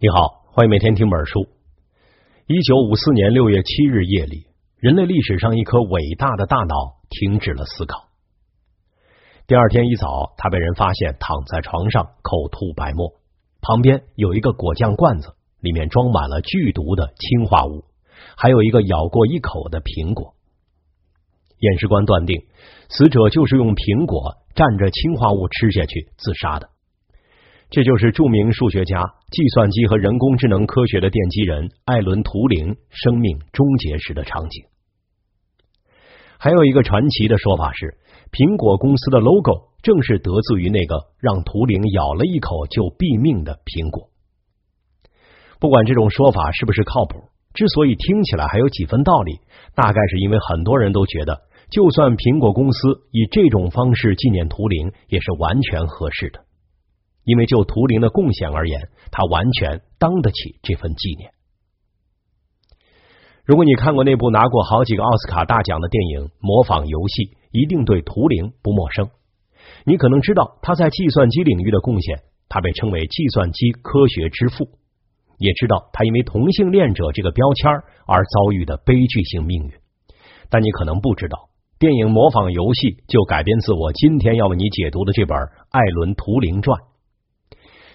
你好，欢迎每天听本书。一九五四年六月七日夜里，人类历史上一颗伟大的大脑停止了思考。第二天一早，他被人发现躺在床上，口吐白沫，旁边有一个果酱罐子，里面装满了剧毒的氰化物，还有一个咬过一口的苹果。验尸官断定，死者就是用苹果蘸着氰化物吃下去自杀的。这就是著名数学家、计算机和人工智能科学的奠基人艾伦·图灵生命终结时的场景。还有一个传奇的说法是，苹果公司的 logo 正是得自于那个让图灵咬了一口就毙命的苹果。不管这种说法是不是靠谱，之所以听起来还有几分道理，大概是因为很多人都觉得，就算苹果公司以这种方式纪念图灵，也是完全合适的。因为就图灵的贡献而言，他完全当得起这份纪念。如果你看过那部拿过好几个奥斯卡大奖的电影《模仿游戏》，一定对图灵不陌生。你可能知道他在计算机领域的贡献，他被称为计算机科学之父。也知道他因为同性恋者这个标签而遭遇的悲剧性命运。但你可能不知道，电影《模仿游戏》就改编自我今天要为你解读的这本《艾伦·图灵传》。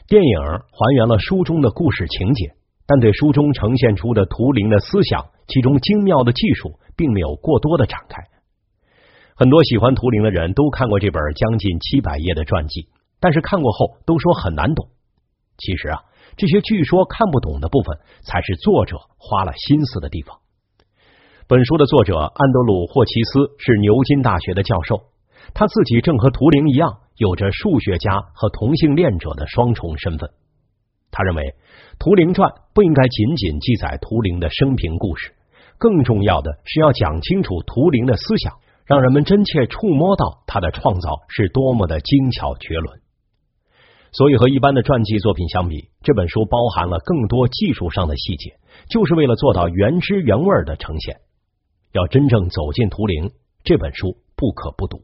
电影还原了书中的故事情节，但对书中呈现出的图灵的思想、其中精妙的技术，并没有过多的展开。很多喜欢图灵的人都看过这本将近七百页的传记，但是看过后都说很难懂。其实啊，这些据说看不懂的部分，才是作者花了心思的地方。本书的作者安德鲁·霍奇斯是牛津大学的教授，他自己正和图灵一样。有着数学家和同性恋者的双重身份。他认为《图灵传》不应该仅仅记载图灵的生平故事，更重要的是要讲清楚图灵的思想，让人们真切触摸到他的创造是多么的精巧绝伦。所以和一般的传记作品相比，这本书包含了更多技术上的细节，就是为了做到原汁原味的呈现。要真正走进图灵，这本书不可不读。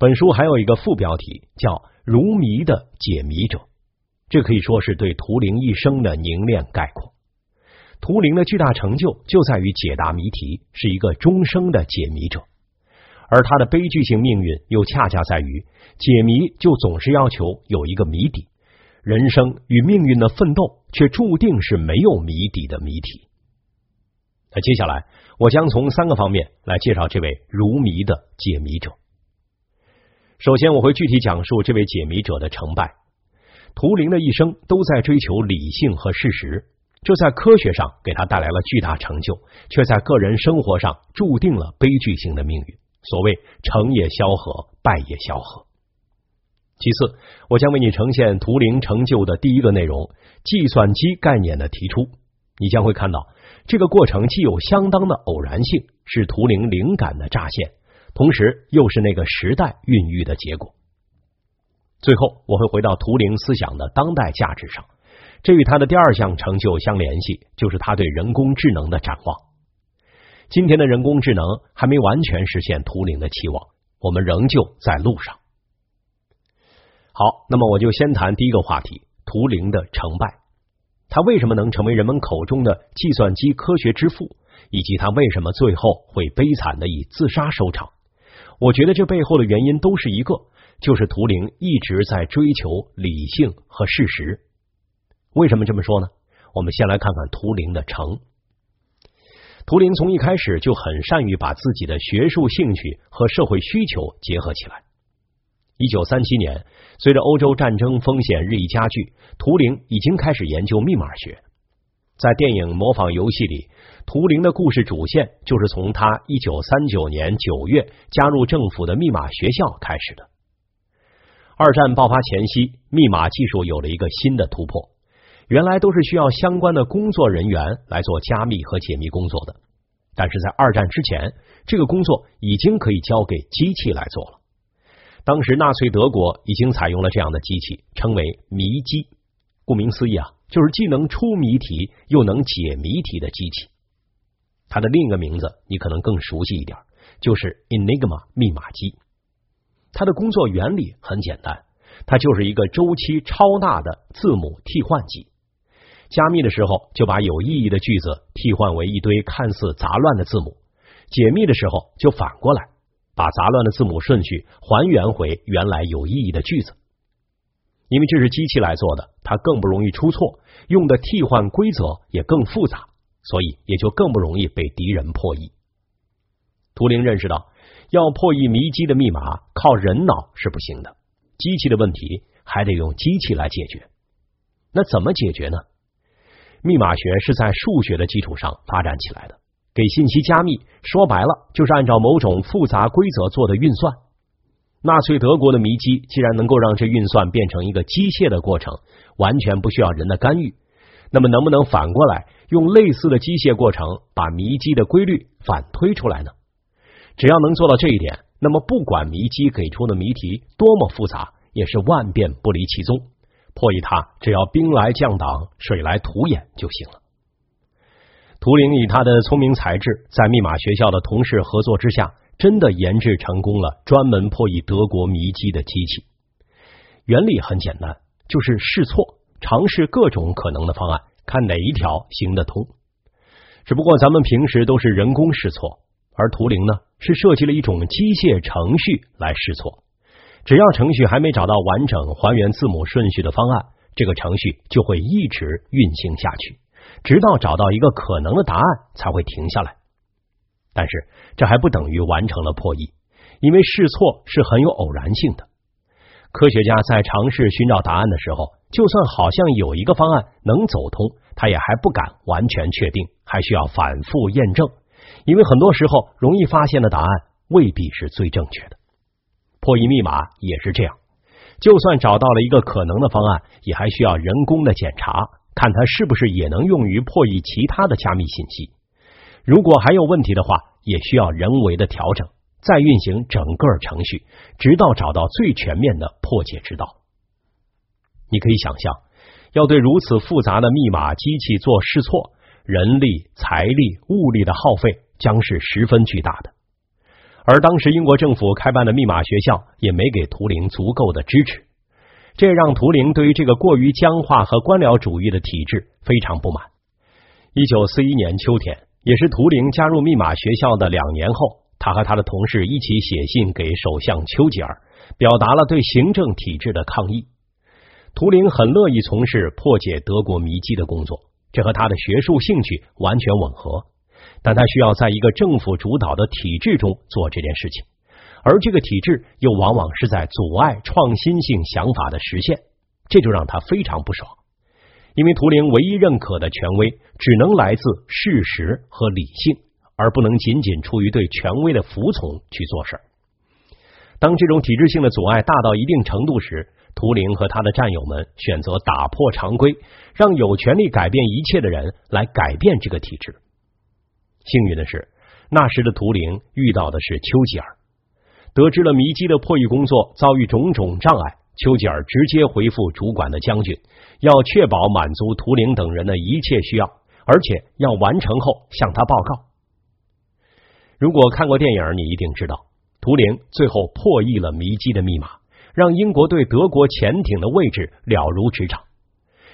本书还有一个副标题叫《如谜的解谜者》，这可以说是对图灵一生的凝练概括。图灵的巨大成就就在于解答谜题，是一个终生的解谜者；而他的悲剧性命运又恰恰在于解谜就总是要求有一个谜底，人生与命运的奋斗却注定是没有谜底的谜题。那接下来我将从三个方面来介绍这位如谜的解谜者。首先，我会具体讲述这位解谜者的成败。图灵的一生都在追求理性和事实，这在科学上给他带来了巨大成就，却在个人生活上注定了悲剧性的命运。所谓成也萧何，败也萧何。其次，我将为你呈现图灵成就的第一个内容——计算机概念的提出。你将会看到，这个过程既有相当的偶然性，是图灵灵感的乍现。同时，又是那个时代孕育的结果。最后，我会回到图灵思想的当代价值上，这与他的第二项成就相联系，就是他对人工智能的展望。今天的人工智能还没完全实现图灵的期望，我们仍旧在路上。好，那么我就先谈第一个话题：图灵的成败。他为什么能成为人们口中的计算机科学之父，以及他为什么最后会悲惨的以自杀收场？我觉得这背后的原因都是一个，就是图灵一直在追求理性和事实。为什么这么说呢？我们先来看看图灵的成。图灵从一开始就很善于把自己的学术兴趣和社会需求结合起来。一九三七年，随着欧洲战争风险日益加剧，图灵已经开始研究密码学。在电影《模仿游戏》里。图灵的故事主线就是从他一九三九年九月加入政府的密码学校开始的。二战爆发前夕，密码技术有了一个新的突破。原来都是需要相关的工作人员来做加密和解密工作的，但是在二战之前，这个工作已经可以交给机器来做了。当时纳粹德国已经采用了这样的机器，称为谜机。顾名思义啊，就是既能出谜题又能解谜题的机器。它的另一个名字你可能更熟悉一点，就是 Enigma 密码机。它的工作原理很简单，它就是一个周期超大的字母替换机。加密的时候就把有意义的句子替换为一堆看似杂乱的字母，解密的时候就反过来把杂乱的字母顺序还原回原来有意义的句子。因为这是机器来做的，它更不容易出错，用的替换规则也更复杂，所以也就更不容易被敌人破译。图灵认识到，要破译迷机的密码，靠人脑是不行的，机器的问题还得用机器来解决。那怎么解决呢？密码学是在数学的基础上发展起来的，给信息加密，说白了就是按照某种复杂规则做的运算。纳粹德国的迷机既然能够让这运算变成一个机械的过程，完全不需要人的干预，那么能不能反过来用类似的机械过程把迷机的规律反推出来呢？只要能做到这一点，那么不管迷机给出的谜题多么复杂，也是万变不离其宗。破译它，只要兵来将挡，水来土掩就行了。图灵以他的聪明才智，在密码学校的同事合作之下，真的研制成功了专门破译德国迷机的机器。原理很简单，就是试错，尝试各种可能的方案，看哪一条行得通。只不过咱们平时都是人工试错，而图灵呢，是设计了一种机械程序来试错。只要程序还没找到完整还原字母顺序的方案，这个程序就会一直运行下去，直到找到一个可能的答案才会停下来。但是这还不等于完成了破译，因为试错是很有偶然性的。科学家在尝试寻找答案的时候，就算好像有一个方案能走通，他也还不敢完全确定，还需要反复验证，因为很多时候容易发现的答案未必是最正确的。破译密码也是这样，就算找到了一个可能的方案，也还需要人工的检查，看它是不是也能用于破译其他的加密信息。如果还有问题的话，也需要人为的调整，再运行整个程序，直到找到最全面的破解之道。你可以想象，要对如此复杂的密码机器做试错，人力、财力、物力的耗费将是十分巨大的。而当时英国政府开办的密码学校也没给图灵足够的支持，这让图灵对于这个过于僵化和官僚主义的体制非常不满。一九四一年秋天，也是图灵加入密码学校的两年后，他和他的同事一起写信给首相丘吉尔，表达了对行政体制的抗议。图灵很乐意从事破解德国迷机的工作，这和他的学术兴趣完全吻合。但他需要在一个政府主导的体制中做这件事情，而这个体制又往往是在阻碍创新性想法的实现，这就让他非常不爽。因为图灵唯一认可的权威只能来自事实和理性，而不能仅仅出于对权威的服从去做事。当这种体制性的阻碍大到一定程度时，图灵和他的战友们选择打破常规，让有权利改变一切的人来改变这个体制。幸运的是，那时的图灵遇到的是丘吉尔。得知了迷机的破译工作遭遇种种障碍，丘吉尔直接回复主管的将军，要确保满足图灵等人的一切需要，而且要完成后向他报告。如果看过电影，你一定知道，图灵最后破译了迷机的密码，让英国对德国潜艇的位置了如指掌，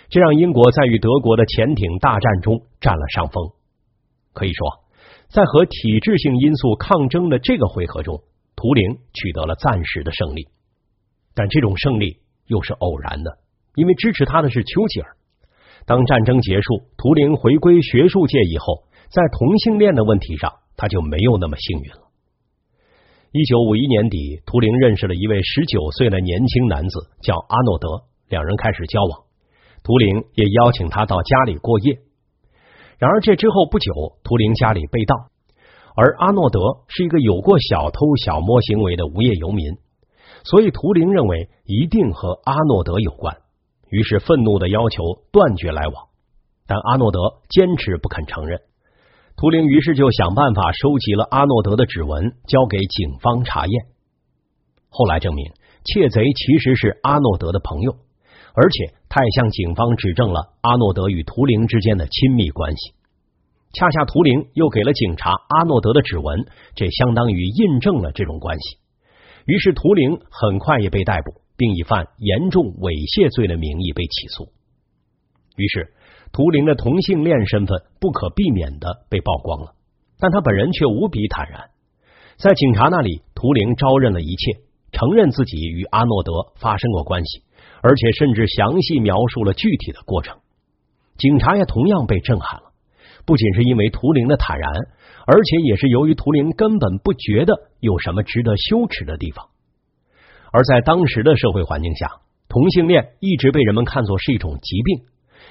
这让英国在与德国的潜艇大战中占了上风。可以说，在和体制性因素抗争的这个回合中，图灵取得了暂时的胜利。但这种胜利又是偶然的，因为支持他的是丘吉尔。当战争结束，图灵回归学术界以后，在同性恋的问题上，他就没有那么幸运了。一九五一年底，图灵认识了一位十九岁的年轻男子，叫阿诺德，两人开始交往。图灵也邀请他到家里过夜。然而，这之后不久，图灵家里被盗，而阿诺德是一个有过小偷小摸行为的无业游民，所以图灵认为一定和阿诺德有关，于是愤怒的要求断绝来往。但阿诺德坚持不肯承认，图灵于是就想办法收集了阿诺德的指纹，交给警方查验。后来证明，窃贼其实是阿诺德的朋友。而且，他也向警方指证了阿诺德与图灵之间的亲密关系。恰恰图灵又给了警察阿诺德的指纹，这相当于印证了这种关系。于是，图灵很快也被逮捕，并以犯严重猥亵罪的名义被起诉。于是，图灵的同性恋身份不可避免的被曝光了，但他本人却无比坦然。在警察那里，图灵招认了一切，承认自己与阿诺德发生过关系，而且甚至详细描述了具体的过程。警察也同样被震撼了，不仅是因为图灵的坦然，而且也是由于图灵根本不觉得有什么值得羞耻的地方。而在当时的社会环境下，同性恋一直被人们看作是一种疾病。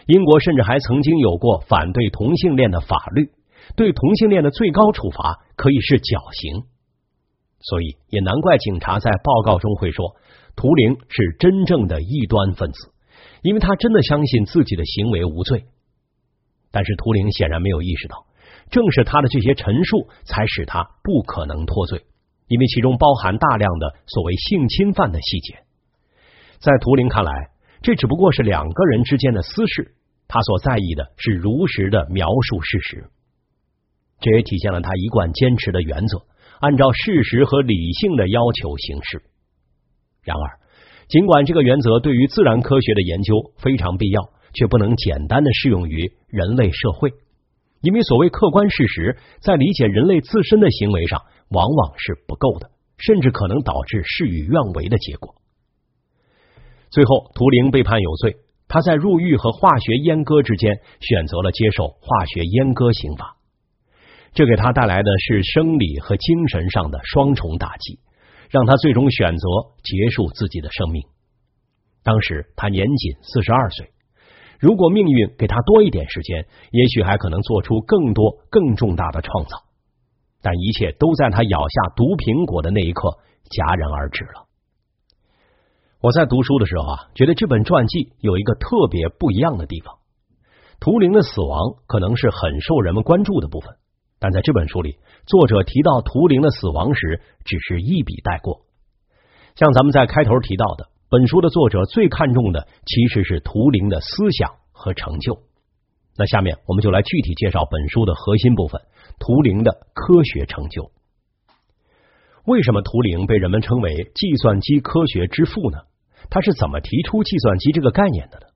英国甚至还曾经有过反对同性恋的法律，对同性恋的最高处罚可以是绞刑。所以也难怪警察在报告中会说，图灵是真正的异端分子，因为他真的相信自己的行为无罪。但是图灵显然没有意识到，正是他的这些陈述才使他不可能脱罪，因为其中包含大量的所谓性侵犯的细节。在图灵看来，这只不过是两个人之间的私事。他所在意的是如实的描述事实，这也体现了他一贯坚持的原则：按照事实和理性的要求行事。然而，尽管这个原则对于自然科学的研究非常必要，却不能简单的适用于人类社会，因为所谓客观事实，在理解人类自身的行为上，往往是不够的，甚至可能导致事与愿违的结果。最后，图灵被判有罪。他在入狱和化学阉割之间选择了接受化学阉割刑罚，这给他带来的是生理和精神上的双重打击，让他最终选择结束自己的生命。当时他年仅四十二岁，如果命运给他多一点时间，也许还可能做出更多更重大的创造。但一切都在他咬下毒苹果的那一刻戛然而止了。我在读书的时候啊，觉得这本传记有一个特别不一样的地方。图灵的死亡可能是很受人们关注的部分，但在这本书里，作者提到图灵的死亡时，只是一笔带过。像咱们在开头提到的，本书的作者最看重的其实是图灵的思想和成就。那下面我们就来具体介绍本书的核心部分——图灵的科学成就。为什么图灵被人们称为计算机科学之父呢？他是怎么提出计算机这个概念的呢？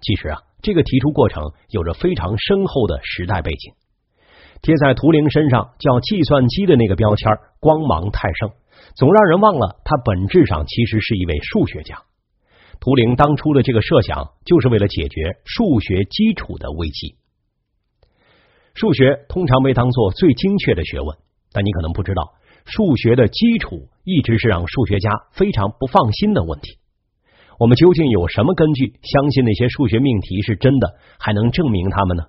其实啊，这个提出过程有着非常深厚的时代背景。贴在图灵身上叫计算机的那个标签光芒太盛，总让人忘了他本质上其实是一位数学家。图灵当初的这个设想就是为了解决数学基础的危机。数学通常被当做最精确的学问，但你可能不知道，数学的基础一直是让数学家非常不放心的问题。我们究竟有什么根据相信那些数学命题是真的，还能证明他们呢？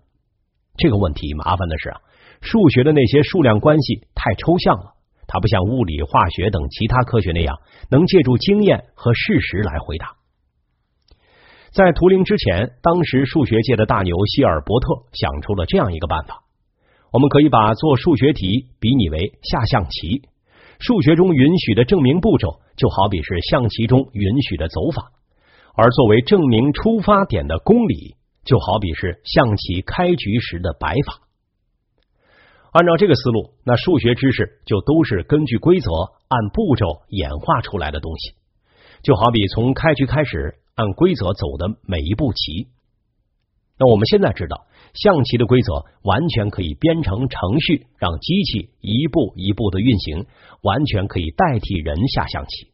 这个问题麻烦的是啊，数学的那些数量关系太抽象了，它不像物理、化学等其他科学那样能借助经验和事实来回答。在图灵之前，当时数学界的大牛希尔伯特想出了这样一个办法：我们可以把做数学题比拟为下象棋，数学中允许的证明步骤就好比是象棋中允许的走法。而作为证明出发点的公理，就好比是象棋开局时的摆法。按照这个思路，那数学知识就都是根据规则按步骤演化出来的东西，就好比从开局开始按规则走的每一步棋。那我们现在知道，象棋的规则完全可以编成程序，让机器一步一步的运行，完全可以代替人下象棋。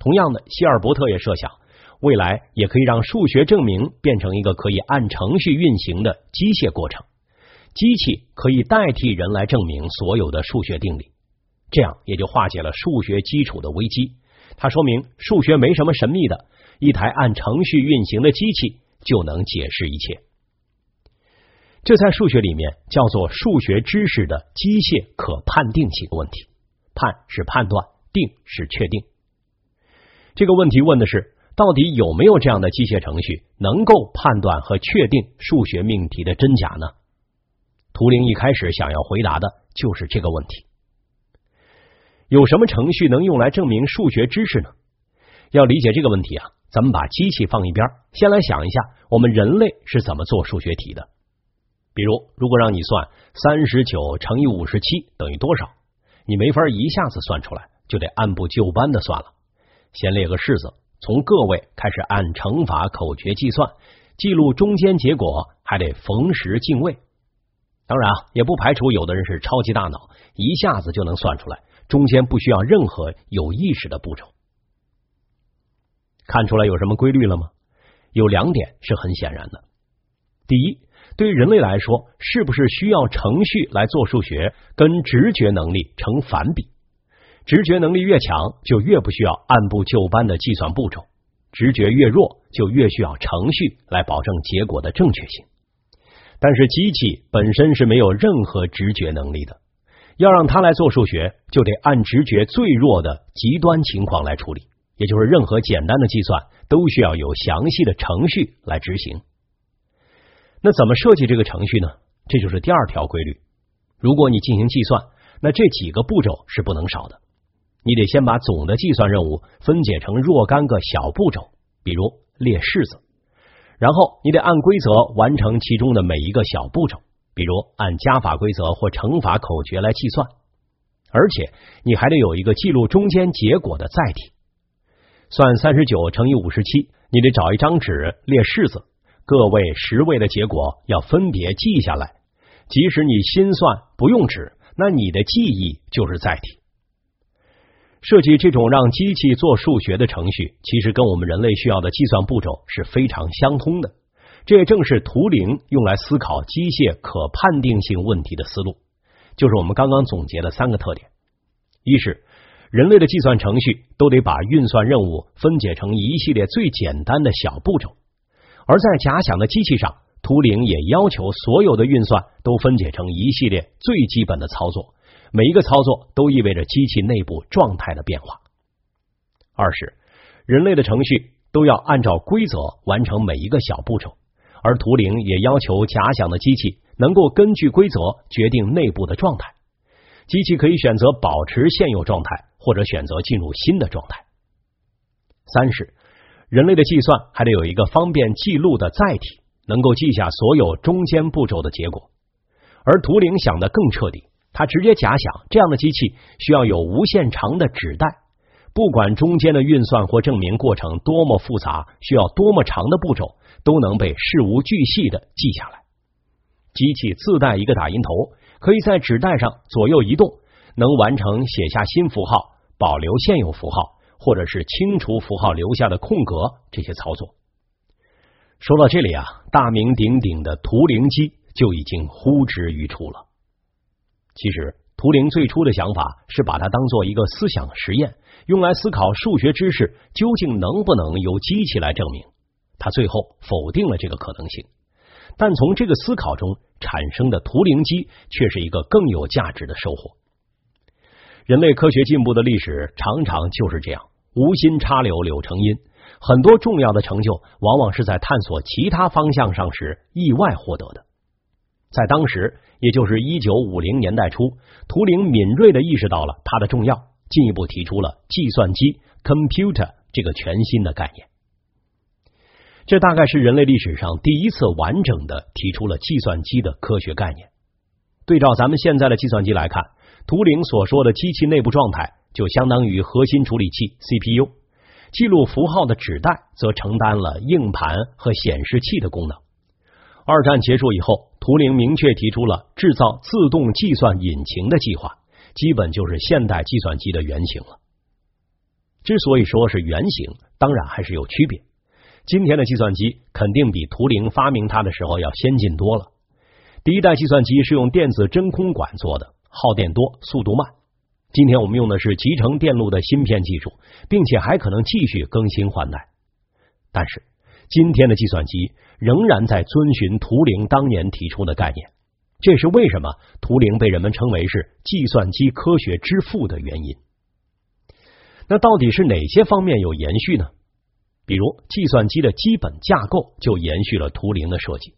同样的，希尔伯特也设想。未来也可以让数学证明变成一个可以按程序运行的机械过程，机器可以代替人来证明所有的数学定理，这样也就化解了数学基础的危机。它说明数学没什么神秘的，一台按程序运行的机器就能解释一切。这在数学里面叫做数学知识的机械可判定性问题。判是判断，定是确定。这个问题问的是。到底有没有这样的机械程序能够判断和确定数学命题的真假呢？图灵一开始想要回答的就是这个问题。有什么程序能用来证明数学知识呢？要理解这个问题啊，咱们把机器放一边，先来想一下我们人类是怎么做数学题的。比如，如果让你算三十九乘以五十七等于多少，你没法一下子算出来，就得按部就班的算了，先列个式子。从个位开始按乘法口诀计算，记录中间结果还得逢时进位。当然啊，也不排除有的人是超级大脑，一下子就能算出来，中间不需要任何有意识的步骤。看出来有什么规律了吗？有两点是很显然的。第一，对于人类来说，是不是需要程序来做数学，跟直觉能力成反比。直觉能力越强，就越不需要按部就班的计算步骤；直觉越弱，就越需要程序来保证结果的正确性。但是机器本身是没有任何直觉能力的，要让它来做数学，就得按直觉最弱的极端情况来处理，也就是任何简单的计算都需要有详细的程序来执行。那怎么设计这个程序呢？这就是第二条规律。如果你进行计算，那这几个步骤是不能少的。你得先把总的计算任务分解成若干个小步骤，比如列式子，然后你得按规则完成其中的每一个小步骤，比如按加法规则或乘法口诀来计算，而且你还得有一个记录中间结果的载体。算三十九乘以五十七，你得找一张纸列式子，个位、十位的结果要分别记下来。即使你心算不用纸，那你的记忆就是载体。设计这种让机器做数学的程序，其实跟我们人类需要的计算步骤是非常相通的。这也正是图灵用来思考机械可判定性问题的思路，就是我们刚刚总结的三个特点：一是人类的计算程序都得把运算任务分解成一系列最简单的小步骤，而在假想的机器上，图灵也要求所有的运算都分解成一系列最基本的操作。每一个操作都意味着机器内部状态的变化。二是人类的程序都要按照规则完成每一个小步骤，而图灵也要求假想的机器能够根据规则决定内部的状态。机器可以选择保持现有状态，或者选择进入新的状态。三是人类的计算还得有一个方便记录的载体，能够记下所有中间步骤的结果。而图灵想的更彻底。他直接假想，这样的机器需要有无限长的纸带，不管中间的运算或证明过程多么复杂，需要多么长的步骤，都能被事无巨细的记下来。机器自带一个打印头，可以在纸带上左右移动，能完成写下新符号、保留现有符号，或者是清除符号留下的空格这些操作。说到这里啊，大名鼎鼎的图灵机就已经呼之欲出了。其实，图灵最初的想法是把它当做一个思想实验，用来思考数学知识究竟能不能由机器来证明。他最后否定了这个可能性，但从这个思考中产生的图灵机却是一个更有价值的收获。人类科学进步的历史常常就是这样，无心插柳柳成荫。很多重要的成就，往往是在探索其他方向上时意外获得的。在当时，也就是一九五零年代初，图灵敏锐的意识到了它的重要，进一步提出了计算机 （computer） 这个全新的概念。这大概是人类历史上第一次完整的提出了计算机的科学概念。对照咱们现在的计算机来看，图灵所说的机器内部状态就相当于核心处理器 （CPU），记录符号的纸带则承担了硬盘和显示器的功能。二战结束以后，图灵明确提出了制造自动计算引擎的计划，基本就是现代计算机的原型了。之所以说是原型，当然还是有区别。今天的计算机肯定比图灵发明它的时候要先进多了。第一代计算机是用电子真空管做的，耗电多，速度慢。今天我们用的是集成电路的芯片技术，并且还可能继续更新换代。但是今天的计算机。仍然在遵循图灵当年提出的概念，这是为什么图灵被人们称为是计算机科学之父的原因。那到底是哪些方面有延续呢？比如计算机的基本架构就延续了图灵的设计。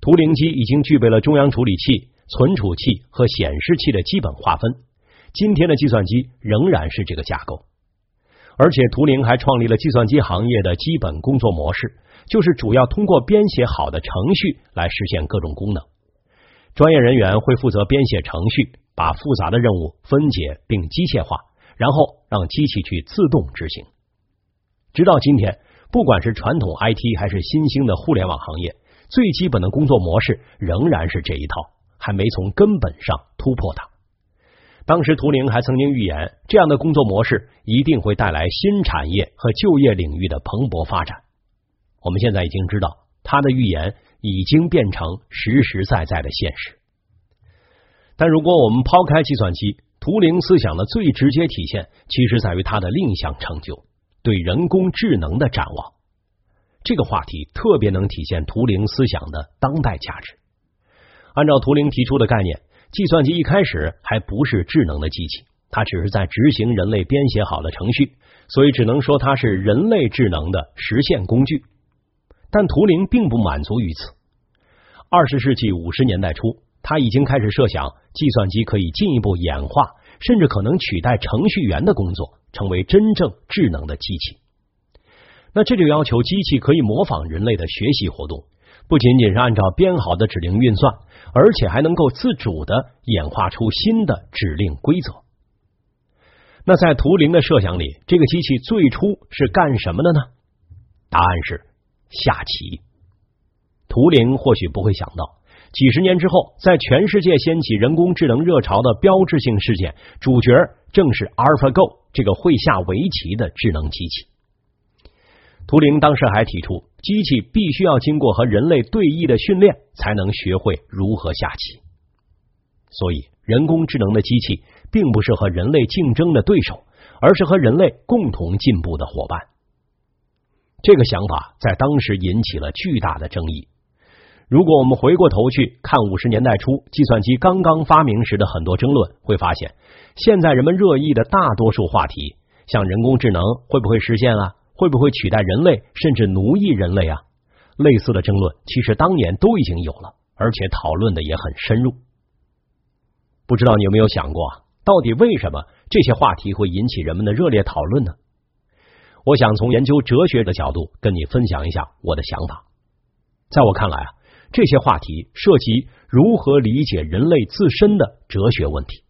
图灵机已经具备了中央处理器、存储器和显示器的基本划分，今天的计算机仍然是这个架构。而且图灵还创立了计算机行业的基本工作模式。就是主要通过编写好的程序来实现各种功能。专业人员会负责编写程序，把复杂的任务分解并机械化，然后让机器去自动执行。直到今天，不管是传统 IT 还是新兴的互联网行业，最基本的工作模式仍然是这一套，还没从根本上突破它。当时图灵还曾经预言，这样的工作模式一定会带来新产业和就业领域的蓬勃发展。我们现在已经知道，他的预言已经变成实实在在的现实。但如果我们抛开计算机，图灵思想的最直接体现，其实在于他的另一项成就——对人工智能的展望。这个话题特别能体现图灵思想的当代价值。按照图灵提出的概念。计算机一开始还不是智能的机器，它只是在执行人类编写好的程序，所以只能说它是人类智能的实现工具。但图灵并不满足于此。二十世纪五十年代初，他已经开始设想计算机可以进一步演化，甚至可能取代程序员的工作，成为真正智能的机器。那这就要求机器可以模仿人类的学习活动。不仅仅是按照编好的指令运算，而且还能够自主的演化出新的指令规则。那在图灵的设想里，这个机器最初是干什么的呢？答案是下棋。图灵或许不会想到，几十年之后，在全世界掀起人工智能热潮的标志性事件，主角正是 AlphaGo 这个会下围棋的智能机器。图灵当时还提出，机器必须要经过和人类对弈的训练，才能学会如何下棋。所以，人工智能的机器并不是和人类竞争的对手，而是和人类共同进步的伙伴。这个想法在当时引起了巨大的争议。如果我们回过头去看五十年代初计算机刚刚发明时的很多争论，会发现，现在人们热议的大多数话题，像人工智能会不会实现啊？会不会取代人类，甚至奴役人类啊？类似的争论其实当年都已经有了，而且讨论的也很深入。不知道你有没有想过，到底为什么这些话题会引起人们的热烈讨论呢？我想从研究哲学的角度跟你分享一下我的想法。在我看来啊，这些话题涉及如何理解人类自身的哲学问题。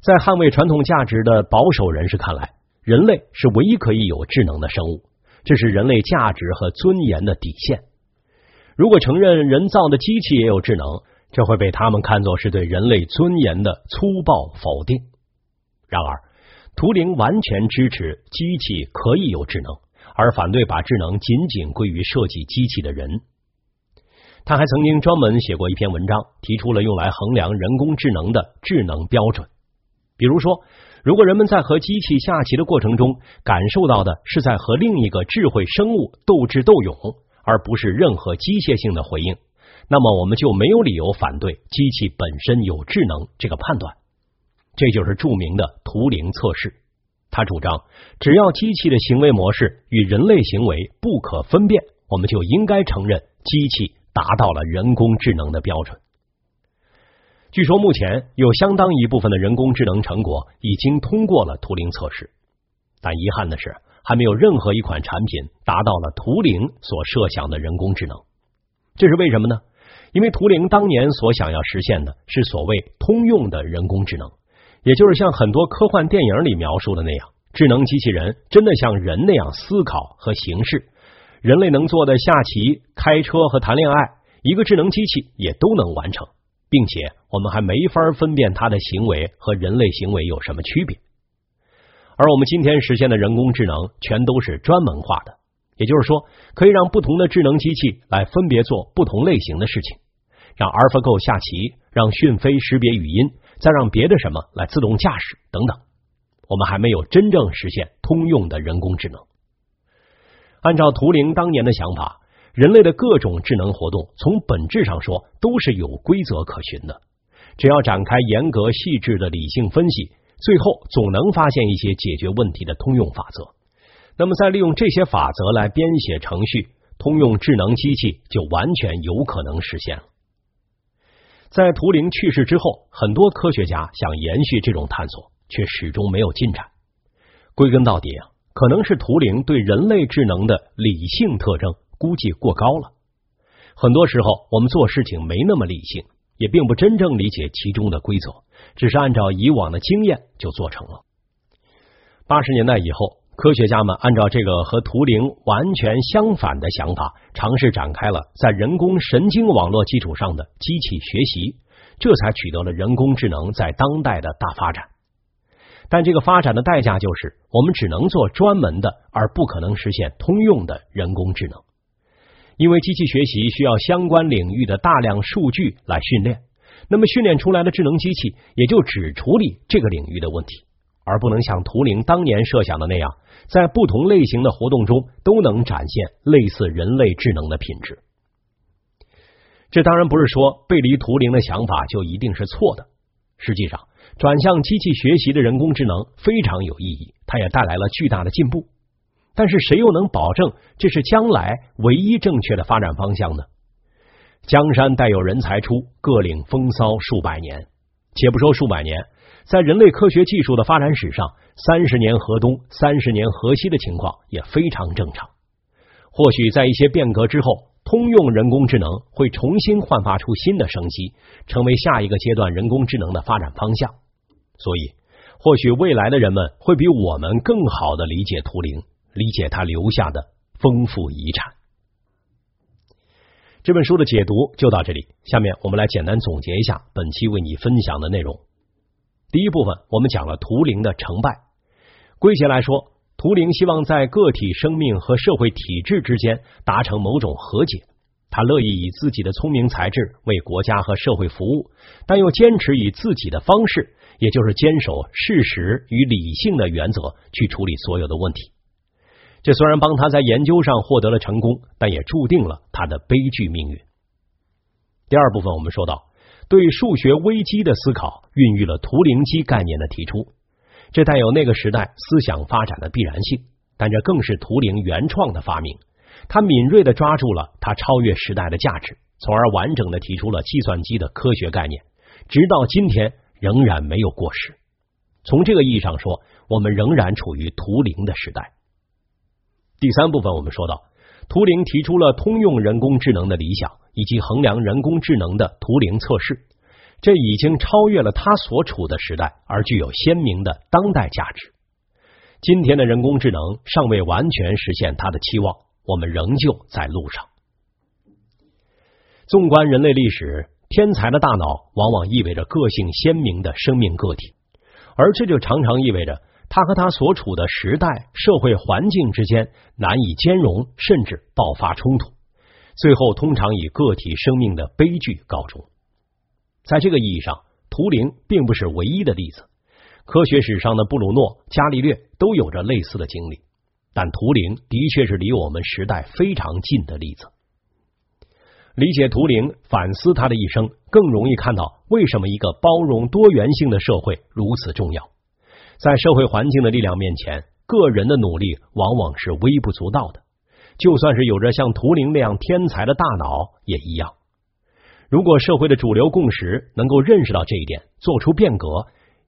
在捍卫传统价值的保守人士看来。人类是唯一可以有智能的生物，这是人类价值和尊严的底线。如果承认人造的机器也有智能，这会被他们看作是对人类尊严的粗暴否定。然而，图灵完全支持机器可以有智能，而反对把智能仅仅归于设计机器的人。他还曾经专门写过一篇文章，提出了用来衡量人工智能的智能标准，比如说。如果人们在和机器下棋的过程中感受到的是在和另一个智慧生物斗智斗勇，而不是任何机械性的回应，那么我们就没有理由反对机器本身有智能这个判断。这就是著名的图灵测试。他主张，只要机器的行为模式与人类行为不可分辨，我们就应该承认机器达到了人工智能的标准。据说目前有相当一部分的人工智能成果已经通过了图灵测试，但遗憾的是，还没有任何一款产品达到了图灵所设想的人工智能。这是为什么呢？因为图灵当年所想要实现的是所谓通用的人工智能，也就是像很多科幻电影里描述的那样，智能机器人真的像人那样思考和行事，人类能做的下棋、开车和谈恋爱，一个智能机器也都能完成。并且我们还没法分辨它的行为和人类行为有什么区别，而我们今天实现的人工智能全都是专门化的，也就是说，可以让不同的智能机器来分别做不同类型的事情，让 AlphaGo 下棋，让讯飞识别语音，再让别的什么来自动驾驶等等。我们还没有真正实现通用的人工智能。按照图灵当年的想法。人类的各种智能活动，从本质上说都是有规则可循的。只要展开严格细致的理性分析，最后总能发现一些解决问题的通用法则。那么，再利用这些法则来编写程序，通用智能机器就完全有可能实现了。在图灵去世之后，很多科学家想延续这种探索，却始终没有进展。归根到底啊，可能是图灵对人类智能的理性特征。估计过高了，很多时候我们做事情没那么理性，也并不真正理解其中的规则，只是按照以往的经验就做成了。八十年代以后，科学家们按照这个和图灵完全相反的想法，尝试展开了在人工神经网络基础上的机器学习，这才取得了人工智能在当代的大发展。但这个发展的代价就是，我们只能做专门的，而不可能实现通用的人工智能，因为机器学习需要相关领域的大量数据来训练，那么训练出来的智能机器也就只处理这个领域的问题。而不能像图灵当年设想的那样，在不同类型的活动中都能展现类似人类智能的品质。这当然不是说背离图灵的想法就一定是错的。实际上，转向机器学习的人工智能非常有意义，它也带来了巨大的进步。但是，谁又能保证这是将来唯一正确的发展方向呢？江山代有人才出，各领风骚数百年。且不说数百年。在人类科学技术的发展史上，三十年河东，三十年河西的情况也非常正常。或许在一些变革之后，通用人工智能会重新焕发出新的生机，成为下一个阶段人工智能的发展方向。所以，或许未来的人们会比我们更好的理解图灵，理解他留下的丰富遗产。这本书的解读就到这里，下面我们来简单总结一下本期为你分享的内容。第一部分，我们讲了图灵的成败。归结来说，图灵希望在个体生命和社会体制之间达成某种和解。他乐意以自己的聪明才智为国家和社会服务，但又坚持以自己的方式，也就是坚守事实与理性的原则去处理所有的问题。这虽然帮他在研究上获得了成功，但也注定了他的悲剧命运。第二部分，我们说到。对数学危机的思考，孕育了图灵机概念的提出。这带有那个时代思想发展的必然性，但这更是图灵原创的发明。他敏锐的抓住了他超越时代的价值，从而完整的提出了计算机的科学概念，直到今天仍然没有过时。从这个意义上说，我们仍然处于图灵的时代。第三部分，我们说到。图灵提出了通用人工智能的理想，以及衡量人工智能的图灵测试，这已经超越了他所处的时代，而具有鲜明的当代价值。今天的人工智能尚未完全实现他的期望，我们仍旧在路上。纵观人类历史，天才的大脑往往意味着个性鲜明的生命个体，而这就常常意味着。他和他所处的时代、社会环境之间难以兼容，甚至爆发冲突，最后通常以个体生命的悲剧告终。在这个意义上，图灵并不是唯一的例子。科学史上的布鲁诺、伽利略都有着类似的经历，但图灵的确是离我们时代非常近的例子。理解图灵，反思他的一生，更容易看到为什么一个包容多元性的社会如此重要。在社会环境的力量面前，个人的努力往往是微不足道的。就算是有着像图灵那样天才的大脑也一样。如果社会的主流共识能够认识到这一点，做出变革，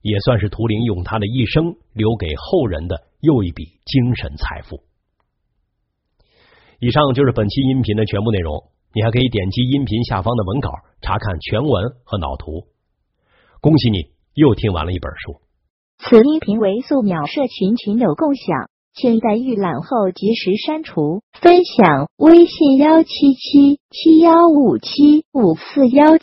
也算是图灵用他的一生留给后人的又一笔精神财富。以上就是本期音频的全部内容。你还可以点击音频下方的文稿查看全文和脑图。恭喜你又听完了一本书。此音频为素描社群群友共享，请在预览后及时删除。分享微信：幺七七七幺五七五四幺。